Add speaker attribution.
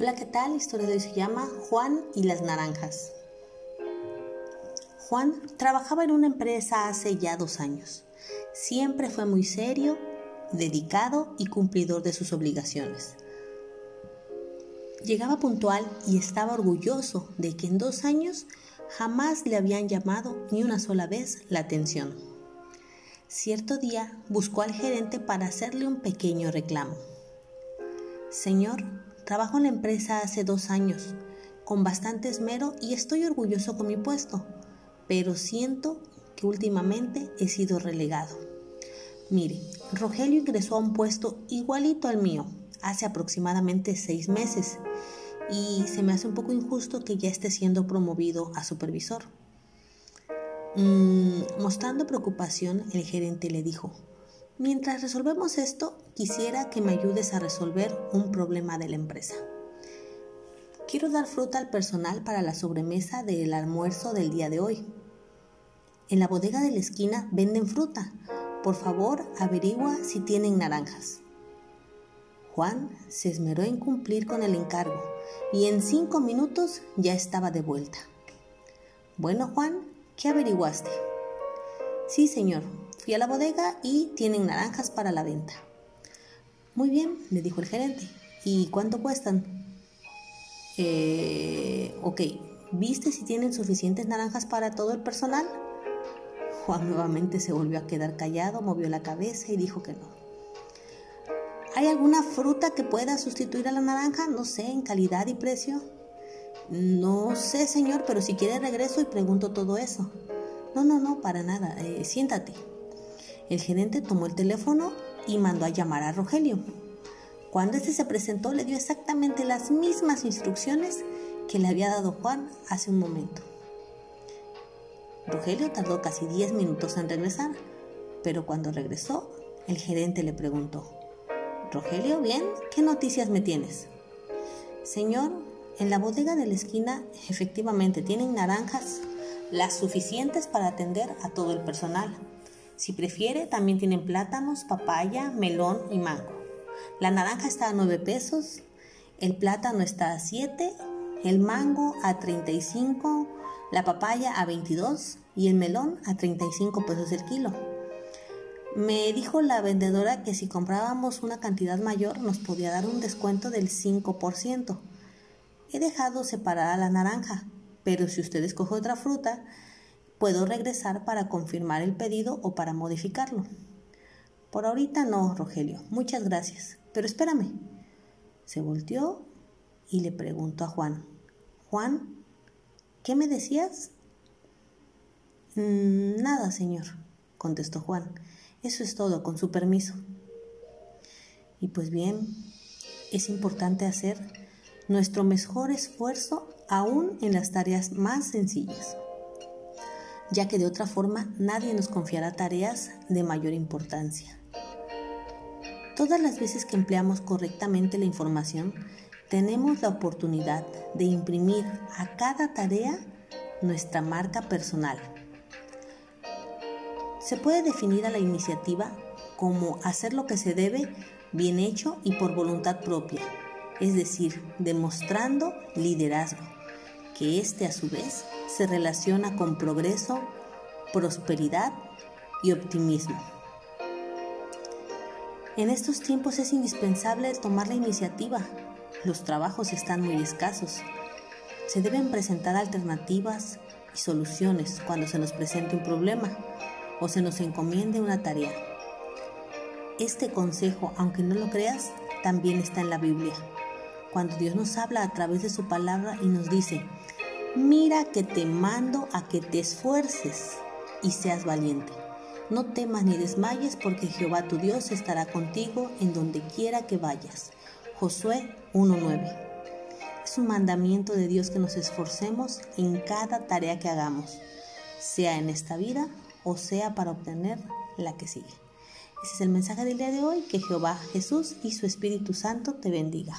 Speaker 1: Hola, ¿qué tal? La historia de hoy se llama Juan y las naranjas. Juan trabajaba en una empresa hace ya dos años. Siempre fue muy serio, dedicado y cumplidor de sus obligaciones. Llegaba puntual y estaba orgulloso de que en dos años jamás le habían llamado ni una sola vez la atención. Cierto día buscó al gerente para hacerle un pequeño reclamo. Señor, trabajo en la empresa hace dos años, con bastante esmero y estoy orgulloso con mi puesto, pero siento que últimamente he sido relegado. Mire, Rogelio ingresó a un puesto igualito al mío hace aproximadamente seis meses y se me hace un poco injusto que ya esté siendo promovido a supervisor. Mm, mostrando preocupación, el gerente le dijo, mientras resolvemos esto, quisiera que me ayudes a resolver un problema de la empresa. Quiero dar fruta al personal para la sobremesa del almuerzo del día de hoy. En la bodega de la esquina venden fruta. Por favor, averigua si tienen naranjas. Juan se esmeró en cumplir con el encargo y en cinco minutos ya estaba de vuelta. Bueno, Juan, ¿qué averiguaste? Sí, señor, fui a la bodega y tienen naranjas para la venta. Muy bien, le dijo el gerente. ¿Y cuánto cuestan? Eh, ok, ¿viste si tienen suficientes naranjas para todo el personal? Juan nuevamente se volvió a quedar callado, movió la cabeza y dijo que no. ¿Hay alguna fruta que pueda sustituir a la naranja? No sé, en calidad y precio. No sé, señor, pero si quiere regreso y pregunto todo eso. No, no, no, para nada. Eh, siéntate. El gerente tomó el teléfono y mandó a llamar a Rogelio. Cuando este se presentó, le dio exactamente las mismas instrucciones que le había dado Juan hace un momento. Rogelio tardó casi 10 minutos en regresar, pero cuando regresó, el gerente le preguntó, Rogelio, bien, ¿qué noticias me tienes? Señor, en la bodega de la esquina efectivamente tienen naranjas, las suficientes para atender a todo el personal. Si prefiere, también tienen plátanos, papaya, melón y mango. La naranja está a 9 pesos, el plátano está a 7, el mango a 35, la papaya a 22 y el melón a 35 pesos el kilo. Me dijo la vendedora que si comprábamos una cantidad mayor nos podía dar un descuento del 5%. He dejado separada la naranja, pero si usted escoge otra fruta, puedo regresar para confirmar el pedido o para modificarlo. Por ahorita no, Rogelio. Muchas gracias. Pero espérame. Se volteó y le preguntó a Juan. Juan, ¿qué me decías? Mm, nada, señor, contestó Juan. Eso es todo, con su permiso. Y pues bien, es importante hacer nuestro mejor esfuerzo aún en las tareas más sencillas, ya que de otra forma nadie nos confiará tareas de mayor importancia. Todas las veces que empleamos correctamente la información, tenemos la oportunidad de imprimir a cada tarea nuestra marca personal se puede definir a la iniciativa como hacer lo que se debe bien hecho y por voluntad propia, es decir, demostrando liderazgo, que éste a su vez se relaciona con progreso, prosperidad y optimismo. En estos tiempos es indispensable tomar la iniciativa. Los trabajos están muy escasos. Se deben presentar alternativas y soluciones cuando se nos presente un problema o se nos encomiende una tarea. Este consejo, aunque no lo creas, también está en la Biblia. Cuando Dios nos habla a través de su palabra y nos dice, mira que te mando a que te esfuerces y seas valiente. No temas ni desmayes porque Jehová tu Dios estará contigo en donde quiera que vayas. Josué 1.9. Es un mandamiento de Dios que nos esforcemos en cada tarea que hagamos, sea en esta vida o sea para obtener la que sigue. Ese es el mensaje del día de hoy. Que Jehová, Jesús y su Espíritu Santo te bendiga.